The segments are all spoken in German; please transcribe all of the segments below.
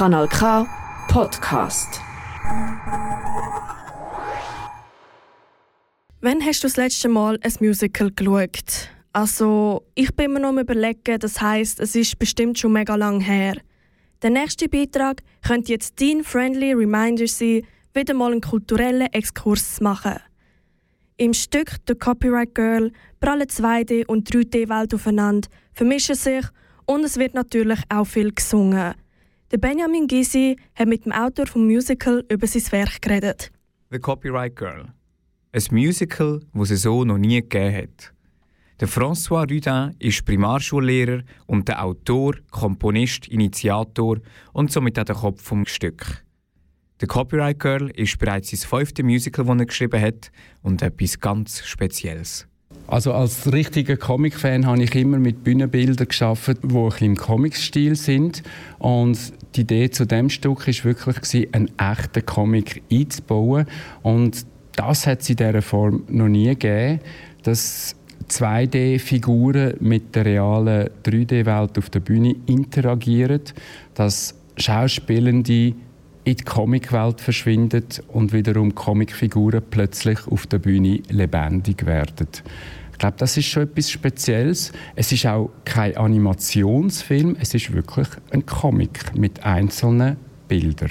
Kanal K Podcast. Wann hast du das letzte Mal ein Musical geschaut? Also, ich bin mir noch am überlegen, das heisst, es ist bestimmt schon mega lang her. Der nächste Beitrag könnte jetzt dein friendly Reminder sein, wieder mal einen kulturellen Exkurs zu machen. Im Stück The Copyright Girl prallen 2D- und 3D-Welt aufeinander, vermischen sich und es wird natürlich auch viel gesungen. Der Benjamin Gysi hat mit dem Autor vom Musical über sein Werk geredet. The Copyright Girl. Ein Musical, das es so noch nie gegeben hat. Der François Rudin ist Primarschullehrer und der Autor, Komponist, Initiator und somit auch der Kopf vom Stück. The Copyright Girl ist bereits sein fünftes Musical, das er geschrieben hat und etwas ganz Spezielles. Also als richtiger Comic-Fan habe ich immer mit Bühnenbildern geschaffen, die im Comic-Stil sind. Und die Idee zu dem Stück ist wirklich einen echten Comic einzubauen. Und das hat es in dieser Form noch nie gegeben, dass 2D-Figuren mit der realen 3D-Welt auf der Bühne interagieren, dass Schauspielende in die Comicwelt verschwinden und wiederum Comicfiguren plötzlich auf der Bühne lebendig werden. Ich glaube, das ist schon etwas Spezielles. Es ist auch kein Animationsfilm, es ist wirklich ein Comic mit einzelnen Bildern.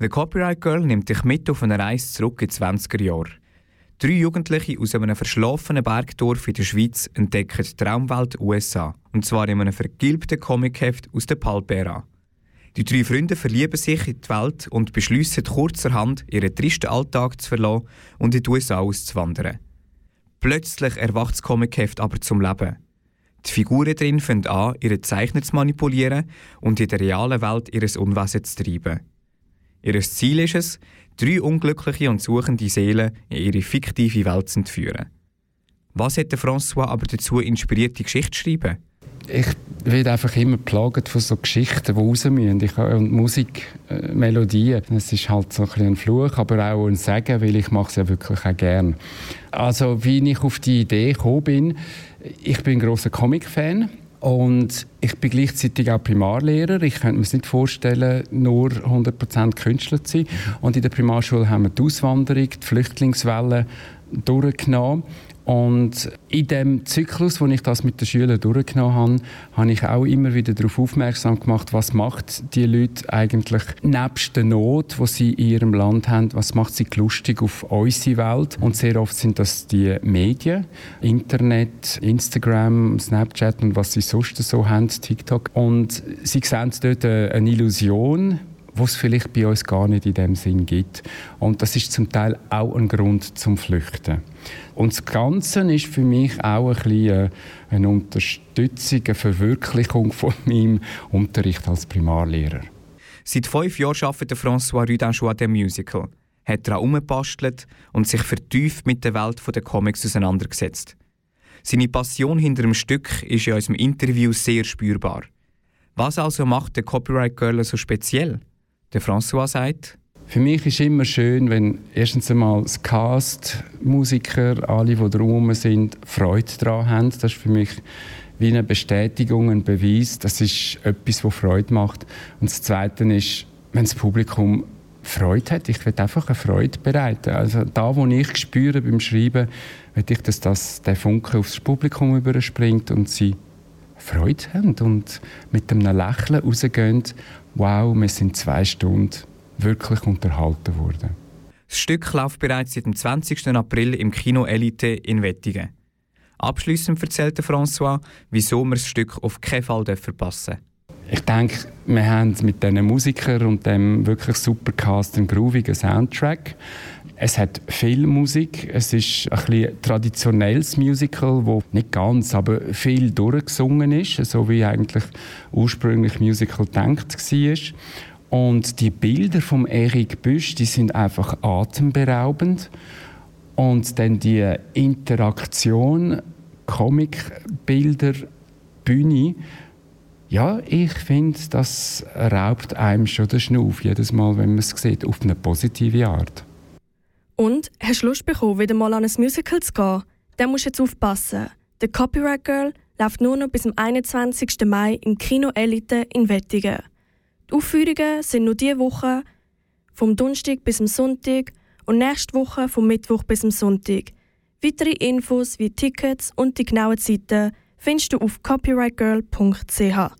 The Copyright Girl nimmt dich mit auf eine Reise zurück in die 20er Jahre. Drei Jugendliche aus einem verschlafenen Bergdorf in der Schweiz entdecken die Traumwelt USA. Und zwar in einem vergilbten Comicheft aus der Palpera. Die drei Freunde verlieben sich in die Welt und beschließen kurzerhand, ihren tristen Alltag zu verlassen und in die USA auszuwandern. Plötzlich erwacht das Comicheft aber zum Leben. Die Figuren drin fangen an, ihre Zeichner zu manipulieren und in der realen Welt ihres Unwesen zu treiben. Ihr Ziel ist es, drei unglückliche und suchende Seelen in ihre fiktive Welt zu entführen. Was hat François aber dazu inspiriert, die Geschichte zu schreiben? ich werde einfach immer plagt von so Geschichten, die raus müssen. Ich, und Musik, äh, Melodien, es ist halt so ein, ein Fluch, aber auch ein Segen, weil ich mache es ja wirklich auch gern. Also wie ich auf die Idee gekommen bin, ich bin ein grosser Comic-Fan und ich bin gleichzeitig auch Primarlehrer. Ich könnte mir nicht vorstellen, nur 100% Künstler zu sein. Und in der Primarschule haben wir die Auswanderung, die Flüchtlingswelle durchgenommen. Und in dem Zyklus, wo ich das mit den Schülern durchgenommen habe, habe ich auch immer wieder darauf aufmerksam gemacht, was macht die Leute eigentlich nebst der Not, wo sie in ihrem Land haben, was macht sie lustig auf unsere Welt? Und sehr oft sind das die Medien, Internet, Instagram, Snapchat und was sie sonst so haben, TikTok. Und sie sehen dort eine Illusion, was es vielleicht bei uns gar nicht in dem Sinn gibt. Und das ist zum Teil auch ein Grund zum Flüchten. Und das Ganze ist für mich auch ein bisschen eine Unterstützung, eine Verwirklichung von meinem Unterricht als Primarlehrer. Seit fünf Jahren arbeitet François Rudin an dem Musical, hat daran umgebastelt und sich vertieft mit der Welt der Comics auseinandergesetzt. Seine Passion hinter dem Stück ist in unserem Interview sehr spürbar. Was also macht der Copyright Girl so speziell? Der François sagt, für mich ist immer schön, wenn erstens einmal das Cast, Musiker, alle, die drumherum sind, Freude daran haben. Das ist für mich wie eine Bestätigung, ein Beweis. Das ist etwas, das Freude macht. Und das Zweite ist, wenn das Publikum Freude hat. Ich will einfach eine Freude bereiten. Also da, wo ich spüre beim Schreiben, will ich, dass das, der Funke aufs Publikum überspringt und sie Freude haben und mit einem Lächeln rausgehen. Wow, wir sind zwei Stunden wirklich unterhalten worden. Das Stück läuft bereits seit dem 20. April im Kino Elite in Wettingen. Abschließend erzählte François, wieso wir das Stück auf keinen Fall verpassen dürfen. Ich denke, wir haben mit diesen Musikern und dem wirklich super Cast einen groovigen Soundtrack. Es hat viel Musik. Es ist ein bisschen traditionelles Musical, wo nicht ganz, aber viel durchgesungen ist, so wie eigentlich ursprünglich Musical gedacht war. Und die Bilder von Eric Büsch, die sind einfach atemberaubend. Und dann die Interaktion, Comicbilder, Bühne, ja, ich finde, das raubt einem schon den Schnuff, jedes Mal, wenn man es sieht, auf eine positive Art. Und hast du Lust bekommen, wieder mal an ein Musical zu gehen? Dann musst du jetzt aufpassen. The Copyright Girl läuft nur noch bis zum 21. Mai im Kino Elite in Wettingen. Die Aufführungen sind nur diese Woche vom Donnerstag bis zum Sonntag und nächste Woche vom Mittwoch bis zum Sonntag. Weitere Infos wie Tickets und die genauen Zeiten findest du auf copyrightgirl.ch.